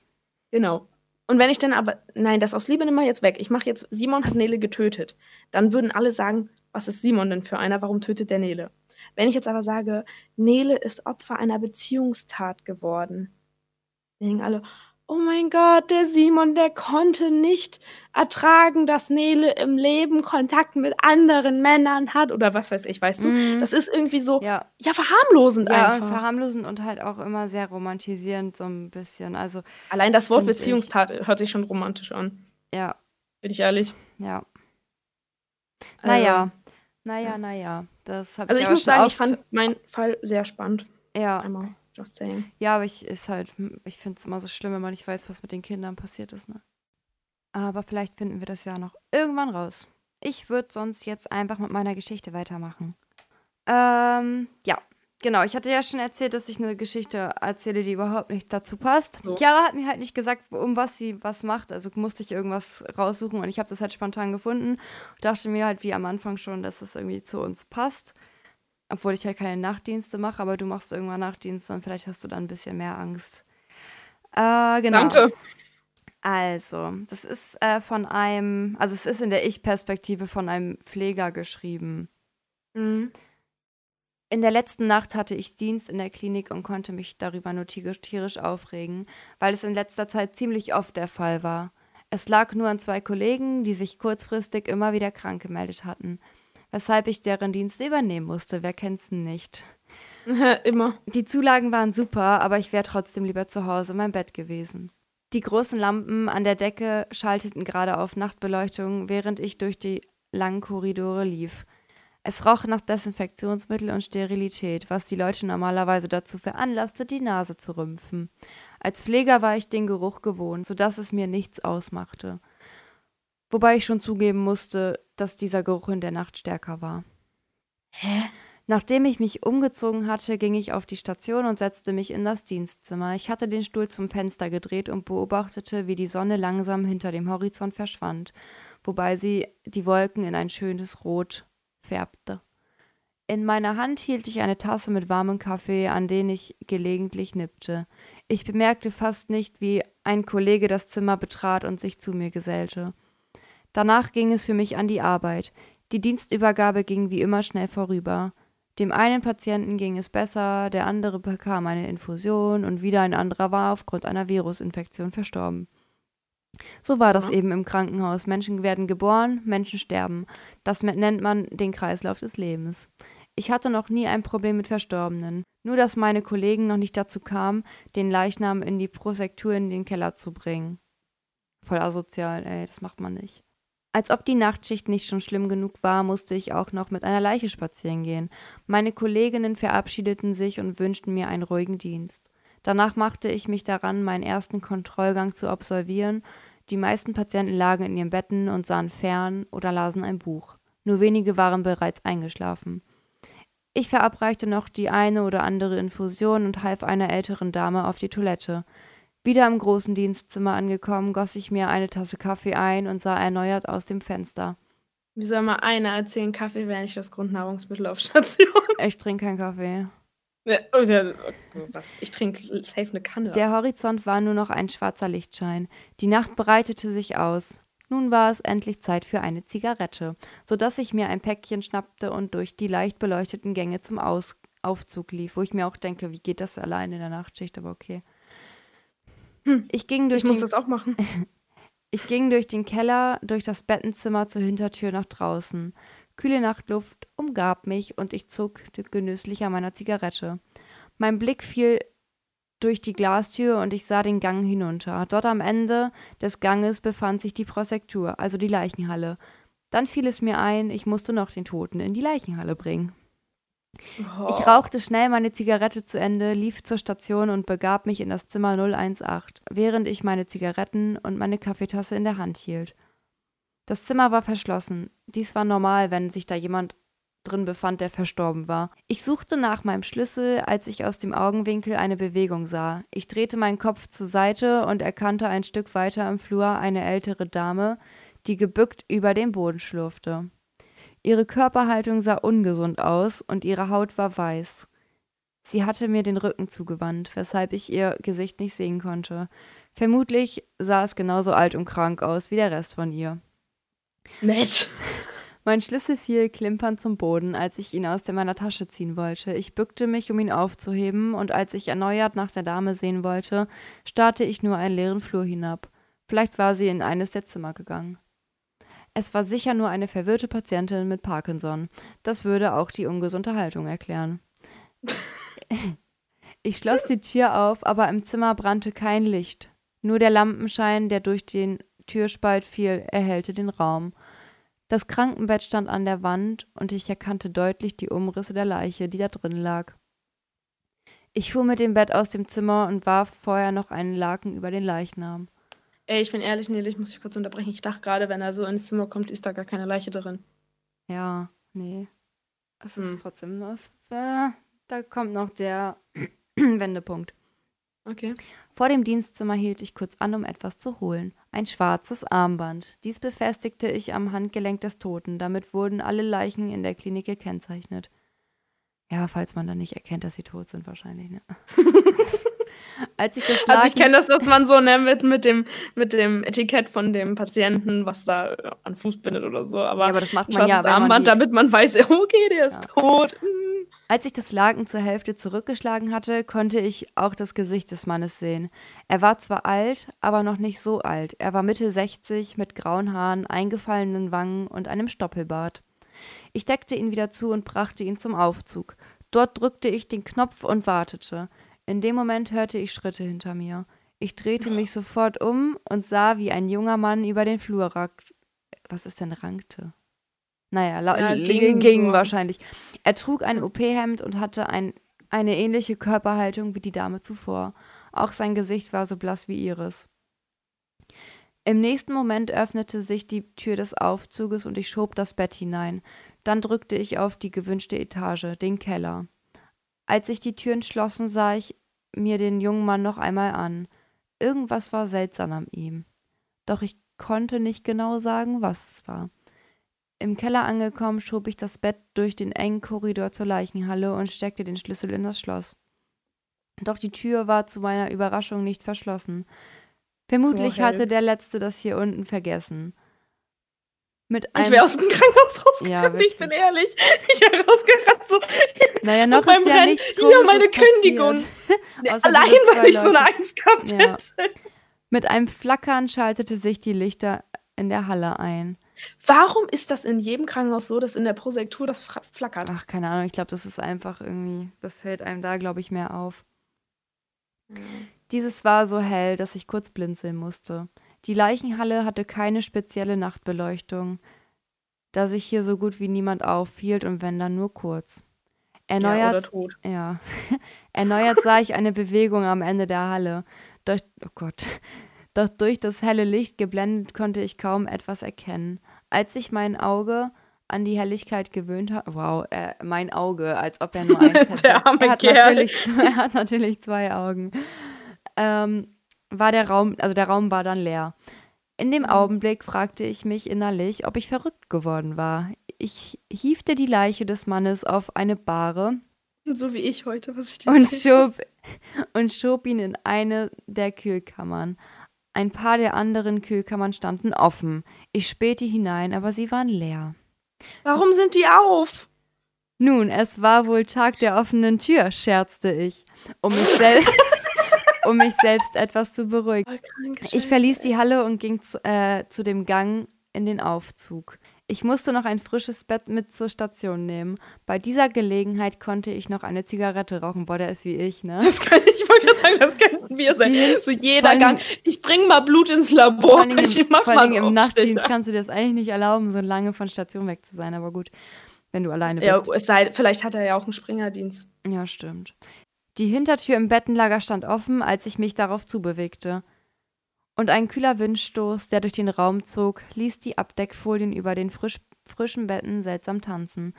Genau. Und wenn ich dann aber, nein, das aus Liebe nimm mal jetzt weg. Ich mache jetzt, Simon hat Nele getötet. Dann würden alle sagen, was ist Simon denn für einer? Warum tötet der Nele? Wenn ich jetzt aber sage, Nele ist Opfer einer Beziehungstat geworden, denken alle, oh mein Gott, der Simon, der konnte nicht ertragen, dass Nele im Leben Kontakt mit anderen Männern hat oder was weiß ich, weißt du? Mhm. Das ist irgendwie so, ja, Ja, verharmlosend ja einfach. verharmlosend und halt auch immer sehr romantisierend, so ein bisschen. Also, Allein das Wort Find ich. Beziehungstat hört sich schon romantisch an. ja, Bin ich ehrlich. ja. Also- Naja, naja, naja. Das habe Also ich ich muss sagen, ich fand meinen Fall sehr spannend. ja, Einmal, just saying. ja, aber ich ist halt, ich finde es immer so schlimm, wenn man nicht weiß, was mit den Kindern passiert ist, ne? Aber vielleicht finden wir das ja noch irgendwann raus. Ich würde sonst jetzt einfach mit meiner Geschichte weitermachen. Ähm, ja, genau. Ich hatte ja schon erzählt, dass ich eine Geschichte erzähle, die überhaupt nicht dazu passt. So. Chiara hat mir halt nicht gesagt, um was sie was macht. Also musste ich irgendwas raussuchen und ich habe das halt spontan gefunden. Und dachte mir halt wie am Anfang schon, dass es irgendwie zu uns passt. Obwohl ich halt keine Nachtdienste mache, aber du machst irgendwann Nachtdienste und vielleicht hast du dann ein bisschen mehr Angst. Äh, genau. Danke. Also, das ist äh, von einem, also es ist in der Ich-Perspektive von einem Pfleger geschrieben. Mhm. In der letzten Nacht hatte ich Dienst in der Klinik und konnte mich darüber nur tierisch, tierisch aufregen, weil es in letzter Zeit ziemlich oft der Fall war. Es lag nur an zwei Kollegen, die sich kurzfristig immer wieder krank gemeldet hatten, weshalb ich deren Dienste übernehmen musste. Wer kennt's denn nicht? Immer. Die Zulagen waren super, aber ich wäre trotzdem lieber zu Hause in meinem Bett gewesen. Die großen Lampen an der Decke schalteten gerade auf Nachtbeleuchtung, während ich durch die langen Korridore lief. Es roch nach Desinfektionsmittel und Sterilität, was die Leute normalerweise dazu veranlasste, die Nase zu rümpfen. Als Pfleger war ich den Geruch gewohnt, sodass es mir nichts ausmachte. Wobei ich schon zugeben musste, dass dieser Geruch in der Nacht stärker war. Hä? Nachdem ich mich umgezogen hatte, ging ich auf die Station und setzte mich in das Dienstzimmer. Ich hatte den Stuhl zum Fenster gedreht und beobachtete, wie die Sonne langsam hinter dem Horizont verschwand, wobei sie die Wolken in ein schönes Rot färbte. In meiner Hand hielt ich eine Tasse mit warmem Kaffee, an den ich gelegentlich nippte. Ich bemerkte fast nicht, wie ein Kollege das Zimmer betrat und sich zu mir gesellte. Danach ging es für mich an die Arbeit. Die Dienstübergabe ging wie immer schnell vorüber. Dem einen Patienten ging es besser, der andere bekam eine Infusion und wieder ein anderer war aufgrund einer Virusinfektion verstorben. So war das Ja. eben im Krankenhaus. Menschen werden geboren, Menschen sterben. Das nennt man den Kreislauf des Lebens. Ich hatte noch nie ein Problem mit Verstorbenen. Nur, dass meine Kollegen noch nicht dazu kamen, den Leichnam in die Prosektur in den Keller zu bringen. Voll asozial, ey, das macht man nicht. Als ob die Nachtschicht nicht schon schlimm genug war, musste ich auch noch mit einer Leiche spazieren gehen. Meine Kolleginnen verabschiedeten sich und wünschten mir einen ruhigen Dienst. Danach machte ich mich daran, meinen ersten Kontrollgang zu absolvieren. Die meisten Patienten lagen in ihren Betten und sahen fern oder lasen ein Buch. Nur wenige waren bereits eingeschlafen. Ich verabreichte noch die eine oder andere Infusion und half einer älteren Dame auf die Toilette. Wieder im großen Dienstzimmer angekommen, goss ich mir eine Tasse Kaffee ein und sah erneuert aus dem Fenster. Wie soll mal einer erzählen, Kaffee wäre nicht das Grundnahrungsmittel auf Station? Ich trinke keinen Kaffee. Oh, oh, was? Ich trinke safe eine Kanne. Der Horizont war nur noch ein schwarzer Lichtschein. Die Nacht breitete sich aus. Nun war es endlich Zeit für eine Zigarette, so dass ich mir ein Päckchen schnappte und durch die leicht beleuchteten Gänge zum Aus Aufzug lief, wo ich mir auch denke, wie geht das allein in der Nachtschicht, aber okay. Hm, Ich ging durch ich muss den, das auch machen. ich ging durch den Keller, durch das Bettenzimmer zur Hintertür nach draußen. Kühle Nachtluft umgab mich und ich zuckte genüsslich an meiner Zigarette. Mein Blick fiel durch die Glastür und ich sah den Gang hinunter. Dort am Ende des Ganges befand sich die Prosektur, also die Leichenhalle. Dann fiel es mir ein, ich musste noch den Toten in die Leichenhalle bringen. Oh. Ich rauchte schnell meine Zigarette zu Ende, lief zur Station und begab mich in das Zimmer 018, während ich meine Zigaretten und meine Kaffeetasse in der Hand hielt. Das Zimmer war verschlossen. Dies war normal, wenn sich da jemand drin befand, der verstorben war. Ich suchte nach meinem Schlüssel, als ich aus dem Augenwinkel eine Bewegung sah. Ich drehte meinen Kopf zur Seite und erkannte ein Stück weiter im Flur eine ältere Dame, die gebückt über den Boden schlurfte. Ihre Körperhaltung sah ungesund aus und ihre Haut war weiß. Sie hatte mir den Rücken zugewandt, weshalb ich ihr Gesicht nicht sehen konnte. Vermutlich sah es genauso alt und krank aus wie der Rest von ihr. Nett. Mein Schlüssel fiel klimpernd zum Boden, als ich ihn aus meiner Tasche ziehen wollte. Ich bückte mich, um ihn aufzuheben, und als ich erneuert nach der Dame sehen wollte, starrte ich nur einen leeren Flur hinab. Vielleicht war sie in eines der Zimmer gegangen. Es war sicher nur eine verwirrte Patientin mit Parkinson. Das würde auch die ungesunde Haltung erklären. Ich schloss die Tür auf, aber im Zimmer brannte kein Licht. Nur der Lampenschein, der durch den Türspalt fiel, erhellte den Raum. Das Krankenbett stand an der Wand und ich erkannte deutlich die Umrisse der Leiche, die da drin lag. Ich fuhr mit dem Bett aus dem Zimmer und warf vorher noch einen Laken über den Leichnam. Ey, ich bin ehrlich, Nele, ich muss dich kurz unterbrechen. Ich dachte gerade, wenn er so ins Zimmer kommt, ist da gar keine Leiche drin. Ja, nee. Es Hm. ist trotzdem was. Äh, da kommt noch der Wendepunkt. Okay. Vor dem Dienstzimmer hielt ich kurz an, um etwas zu holen. Ein schwarzes Armband. Dies befestigte ich am Handgelenk des Toten. Damit wurden alle Leichen in der Klinik gekennzeichnet. Ja, falls man dann nicht erkennt, dass sie tot sind, wahrscheinlich. Ne? Als ich das Also ich kenne das, dass man so ne, mit, mit, dem, mit dem Etikett von dem Patienten, was da äh, an Fuß bindet oder so. Aber, Ja, aber das macht man ja, wenn man Armband, die- damit man weiß, okay, der ist Ja. tot. Als ich das Laken zur Hälfte zurückgeschlagen hatte, konnte ich auch das Gesicht des Mannes sehen. Er war zwar alt, aber noch nicht so alt. Er war Mitte 60 mit grauen Haaren, eingefallenen Wangen und einem Stoppelbart. Ich deckte ihn wieder zu und brachte ihn zum Aufzug. Dort drückte ich den Knopf und wartete. In dem Moment hörte ich Schritte hinter mir. Ich drehte mich sofort um und sah, wie ein junger Mann über den Flur ragt. Was ist denn rankte? Naja, Ja, ging ging wahrscheinlich. Er trug ein OP-Hemd und hatte ein, eine ähnliche Körperhaltung wie die Dame zuvor. Auch sein Gesicht war so blass wie ihres. Im nächsten Moment öffnete sich die Tür des Aufzuges und ich schob das Bett hinein. Dann drückte ich auf die gewünschte Etage, den Keller. Als sich die Türen schlossen, sah ich mir den jungen Mann noch einmal an. Irgendwas war seltsam an ihm. Doch ich konnte nicht genau sagen, was es war. Im Keller angekommen, schob ich das Bett durch den engen Korridor zur Leichenhalle und steckte den Schlüssel in das Schloss. Doch die Tür war zu meiner Überraschung nicht verschlossen. Vermutlich hatte der Letzte das hier unten vergessen. Mit Ich einem, wäre aus dem Krankenhaus rausgerannt, Ja, ich bin ehrlich. Ich wäre rausgerannt. So. naja, noch ist ja Rennen, hier meine Kündigung. Allein, weil ich so eine. Angst gehabt Ja. hätte. Mit einem Flackern schaltete sich die Lichter in der Halle ein. Warum ist das in jedem Krankenhaus so, dass in der Prosektur das flackert? Ach, keine Ahnung. Ich glaube, das ist einfach irgendwie, das fällt einem da, glaube ich, mehr auf. Mhm. Dieses war so hell, dass ich kurz blinzeln musste. Die Leichenhalle hatte keine spezielle Nachtbeleuchtung, da sich hier so gut wie niemand aufhielt und wenn dann nur kurz. Erneuert, ja. Ja. Erneuert sah ich eine Bewegung am Ende der Halle. Doch, oh Gott. Doch durch das helle Licht geblendet konnte ich kaum etwas erkennen. Als ich mein Auge an die Helligkeit gewöhnt hat, wow, äh, mein Auge, als ob er nur eins hätte. der arme er, hat Kerl. Natürlich, er hat natürlich zwei Augen. Ähm, war der Raum, also der Raum war dann leer. In dem mhm. Augenblick fragte ich mich innerlich, ob ich verrückt geworden war. Ich hiefte die Leiche des Mannes auf eine Bahre. So wie ich heute, was ich dir und schob, und schob ihn in eine der Kühlkammern. Ein paar der anderen Kühlkammern standen offen. Ich spähte hinein, aber sie waren leer. Warum sind die auf? Nun, es war wohl Tag der offenen Tür, scherzte ich, um mich, sel um mich selbst etwas zu beruhigen. Ich verließ die Halle und ging zu, äh, zu dem Gang in den Aufzug. Ich musste noch ein frisches Bett mit zur Station nehmen. Bei dieser Gelegenheit konnte ich noch eine Zigarette rauchen. Boah, der ist wie ich, ne? Das kann ich wollte gerade sagen, das könnten wir sein. Die, so jeder Gang. Ich bringe mal Blut ins Labor. Vor ich mach vor allem im Nachtdienst kannst du dir das eigentlich nicht erlauben, so lange von Station weg zu sein. Aber gut, wenn du alleine bist. Ja, es sei, vielleicht hat er ja auch einen Springerdienst. Ja, stimmt. Die Hintertür im Bettenlager stand offen, als ich mich darauf zubewegte und ein kühler Windstoß, der durch den Raum zog, ließ die Abdeckfolien über den frisch, frischen Betten seltsam tanzen,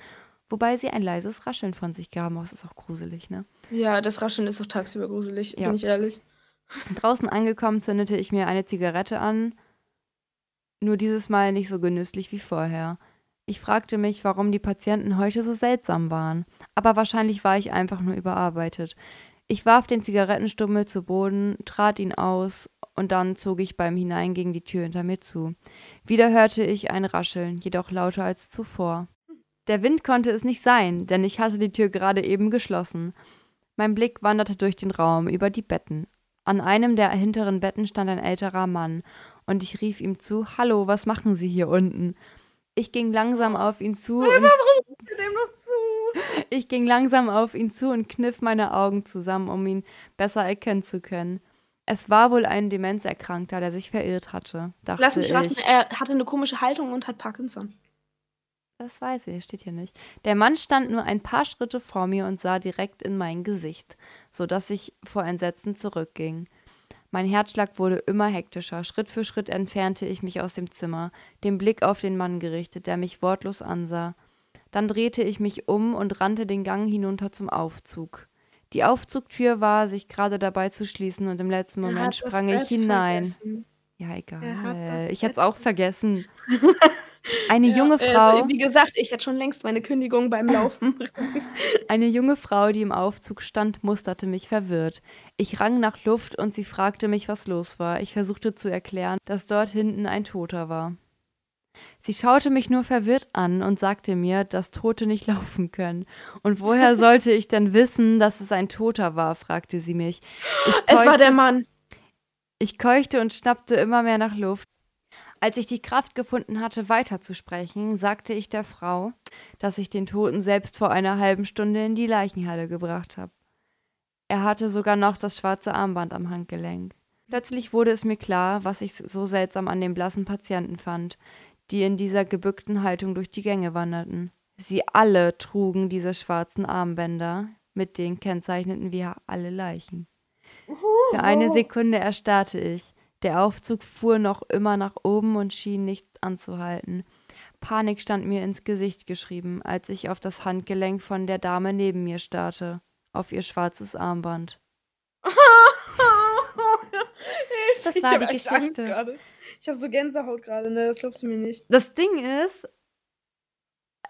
wobei sie ein leises Rascheln von sich gaben. Oh, das ist auch gruselig, ne? Ja, das Rascheln ist auch tagsüber gruselig, ja. bin ich ehrlich. Draußen angekommen zündete ich mir eine Zigarette an, nur dieses Mal nicht so genüsslich wie vorher. Ich fragte mich, warum die Patienten heute so seltsam waren, aber wahrscheinlich war ich einfach nur überarbeitet. Ich warf den Zigarettenstummel zu Boden, trat ihn aus und dann zog ich beim Hineingehen die Tür hinter mir zu. Wieder hörte ich ein Rascheln, jedoch lauter als zuvor. Der Wind konnte es nicht sein, denn ich hatte die Tür gerade eben geschlossen. Mein Blick wanderte durch den Raum, über die Betten. An einem der hinteren Betten stand ein älterer Mann, und ich rief ihm zu: Hallo, was machen Sie hier unten? Ich ging langsam auf ihn zu. Und Warum rufst du dem noch zu? Ich ging langsam auf ihn zu und kniff meine Augen zusammen, um ihn besser erkennen zu können. Es war wohl ein Demenzerkrankter, der sich verirrt hatte, dachte Lass mich raten, er hatte eine komische Haltung und hat Parkinson. Das weiß ich, steht hier nicht. Der Mann stand nur ein paar Schritte vor mir und sah direkt in mein Gesicht, so dass ich vor Entsetzen zurückging. Mein Herzschlag wurde immer hektischer. Schritt für Schritt entfernte ich mich aus dem Zimmer, den Blick auf den Mann gerichtet, der mich wortlos ansah. Dann drehte ich mich um und rannte den Gang hinunter zum Aufzug. Die Aufzugtür war sich gerade dabei zu schließen und im letzten Moment sprang ich hinein. Vergessen. Ja, egal. Ich hätte es auch vergessen. Eine ja, junge Frau. Also, wie gesagt, ich hätte schon längst meine Kündigung beim Laufen. Eine junge Frau, die im Aufzug stand, musterte mich verwirrt. Ich rang nach Luft und sie fragte mich, was los war. Ich versuchte zu erklären, dass dort hinten ein Toter war. Sie schaute mich nur verwirrt an und sagte mir, dass Tote nicht laufen können. Und woher sollte ich denn wissen, dass es ein Toter war? fragte sie mich. Es war der Mann. Ich keuchte und schnappte immer mehr nach Luft. Als ich die Kraft gefunden hatte, weiterzusprechen, sagte ich der Frau, dass ich den Toten selbst vor einer halben Stunde in die Leichenhalle gebracht habe. Er hatte sogar noch das schwarze Armband am Handgelenk. Plötzlich wurde es mir klar, was ich so seltsam an dem blassen Patienten fand die in dieser gebückten Haltung durch die Gänge wanderten. Sie alle trugen diese schwarzen Armbänder, mit denen kennzeichneten wir alle Leichen. Für eine Sekunde erstarrte ich. Der Aufzug fuhr noch immer nach oben und schien nicht anzuhalten. Panik stand mir ins Gesicht geschrieben, als ich auf das Handgelenk von der Dame neben mir starrte, auf ihr schwarzes Armband. das war die Geschichte. Ich habe so Gänsehaut gerade, ne? Das glaubst du mir nicht. Das Ding ist,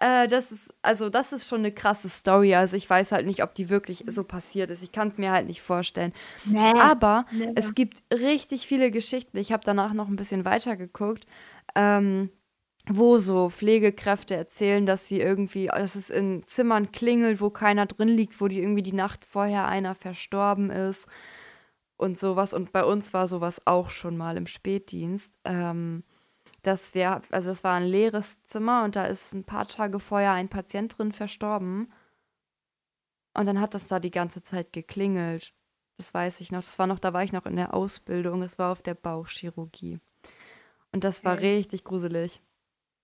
äh, das ist, also das ist schon eine krasse Story. Also ich weiß halt nicht, ob die wirklich so passiert ist. Ich kann es mir halt nicht vorstellen. Nee, Aber nee. es gibt richtig viele Geschichten. Ich habe danach noch ein bisschen weiter geguckt. Ähm, wo so Pflegekräfte erzählen, dass sie irgendwie, dass es in Zimmern klingelt, wo keiner drin liegt, wo die irgendwie die Nacht vorher einer verstorben ist und sowas. Und bei uns war sowas auch schon mal im Spätdienst. Ähm, dass wir, also es war ein leeres Zimmer und da ist ein paar Tage vorher ein Patient drin verstorben. Und dann hat das da die ganze Zeit geklingelt. Das weiß ich noch. Das war noch, da war ich noch in der Ausbildung. Es war auf der Bauchchirurgie. Und das war Okay. richtig gruselig.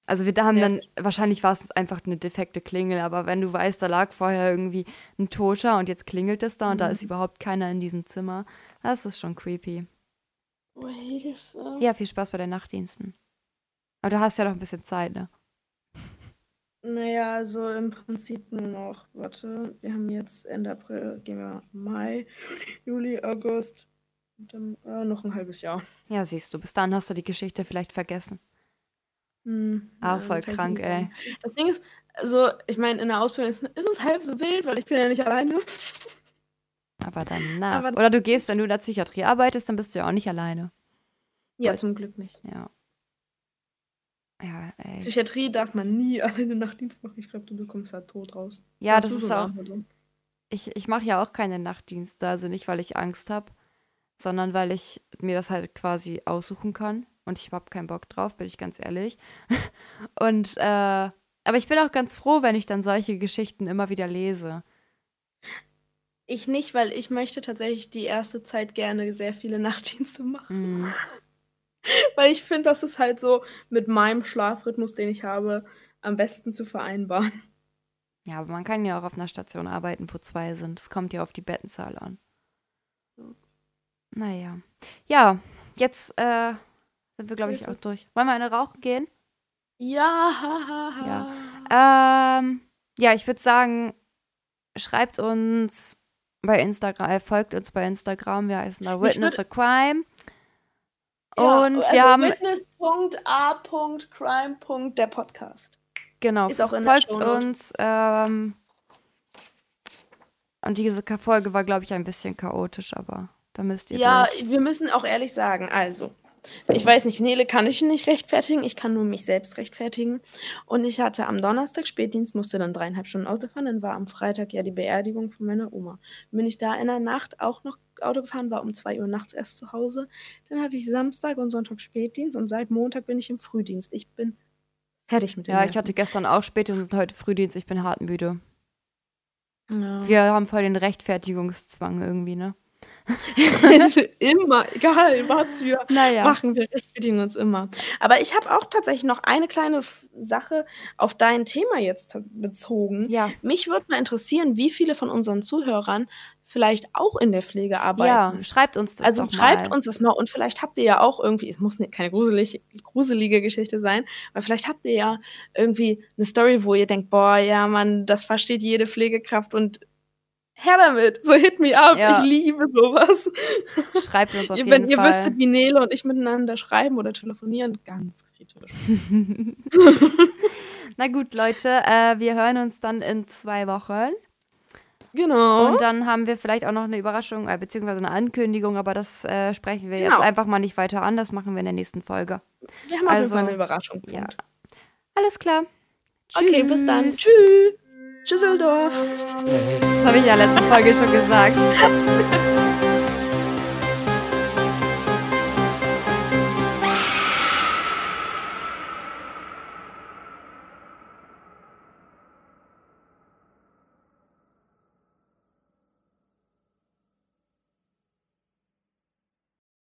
Also wir da haben Ja. dann, wahrscheinlich war es einfach eine defekte Klingel, aber wenn du weißt, da lag vorher irgendwie ein Toter und jetzt klingelt es da und da Mhm. ist überhaupt keiner in diesem Zimmer, das ist schon creepy. Oh, Hilfe. Ja, viel Spaß bei den Nachtdiensten. Aber du hast ja noch ein bisschen Zeit, ne? Naja, also im Prinzip nur noch, warte, wir haben jetzt Ende April, gehen wir Mai, Juli, August, und dann, äh, noch ein halbes Jahr. Ja, siehst du, bis dahin hast du die Geschichte vielleicht vergessen. Hm, Ah, ja, voll krank, ey. Das Ding ist, also, ich meine, in der Ausbildung ist, ist es halb so wild, weil ich bin ja nicht alleine. Aber danach. Aber- Oder du gehst, wenn du in der Psychiatrie arbeitest, dann bist du ja auch nicht alleine. Ja, Voll. zum Glück nicht. Ja. Ja, ey. Psychiatrie darf man nie alleine Nachtdienst machen. Ich glaube, du bekommst da tot raus. Ja, das ist auch. Ich, ich mache ja auch keine Nachtdienste, also nicht, weil ich Angst habe, sondern weil ich mir das halt quasi aussuchen kann. Und ich habe keinen Bock drauf, bin ich ganz ehrlich. Und, äh, aber ich bin auch ganz froh, wenn ich dann solche Geschichten immer wieder lese. Ich nicht, weil ich möchte tatsächlich die erste Zeit gerne sehr viele Nachtdienste machen. Mhm. Weil ich finde, das ist halt so mit meinem Schlafrhythmus, den ich habe, am besten zu vereinbaren. Ja, aber man kann ja auch auf einer Station arbeiten, wo zwei sind. Es kommt ja auf die Bettenzahl an. Naja. Ja, jetzt äh, sind wir, glaube ich, auch durch. Wollen wir eine rauchen gehen? Ja, ha. Ähm, ja, ich würde sagen, schreibt uns bei Instagram, äh, folgt uns bei Instagram. Wir heißen da Witness a Crime. Ja, Und also wir haben, Witness.a.crime. der Podcast. genau, ist auch in der folgt Shownote. uns. Ähm, und diese Folge war, glaube ich, ein bisschen chaotisch, aber da müsst ihr Ja, durch. wir müssen auch ehrlich sagen, also, ich weiß nicht, Nele kann ich nicht rechtfertigen, ich kann nur mich selbst rechtfertigen. Und ich hatte am Donnerstag Spätdienst, musste dann dreieinhalb Stunden Auto fahren, dann war am Freitag ja die Beerdigung von meiner Oma. Bin ich da in der Nacht auch noch Auto gefahren, war um zwei Uhr nachts erst zu Hause. Dann hatte ich Samstag und Sonntag Spätdienst und seit Montag bin ich im Frühdienst. Ich bin fertig mit dem Ja, ich hatte gestern auch Spätdienst und heute Frühdienst. Ich bin hart müde. ja. Wir haben voll den Rechtfertigungszwang irgendwie, ne? immer, egal was wir Naja. machen, wir rechtfertigen uns immer. Aber ich habe auch tatsächlich noch eine kleine Sache auf dein Thema jetzt bezogen. Ja, Mich würde mal interessieren, wie viele von unseren Zuhörern vielleicht auch in der Pflege ja, arbeiten. schreibt uns das also doch schreibt mal. uns das mal und vielleicht habt ihr ja auch irgendwie, es muss ne- keine gruselig, gruselige Geschichte sein, aber vielleicht habt ihr ja irgendwie eine Story, wo ihr denkt, boah, ja, Mann, das versteht jede Pflegekraft und her damit, so hit me up, Ja. ich liebe sowas. Schreibt uns auf Ihr, jeden wenn ihr Fall. wüsstet, wie Nele und ich miteinander schreiben oder telefonieren, ganz kritisch. Na gut, Leute, äh, wir hören uns dann in zwei Wochen. Genau. Und dann haben wir vielleicht auch noch eine Überraschung, äh, beziehungsweise eine Ankündigung, aber das äh, sprechen wir jetzt Genau. einfach mal nicht weiter an. Das machen wir in der nächsten Folge. wir haben also, eine Überraschung. Ja. Alles klar. Okay, bis dann. Tschüss. Tschüss. Tschüsseldorf. Das habe ich ja letzte Folge schon gesagt.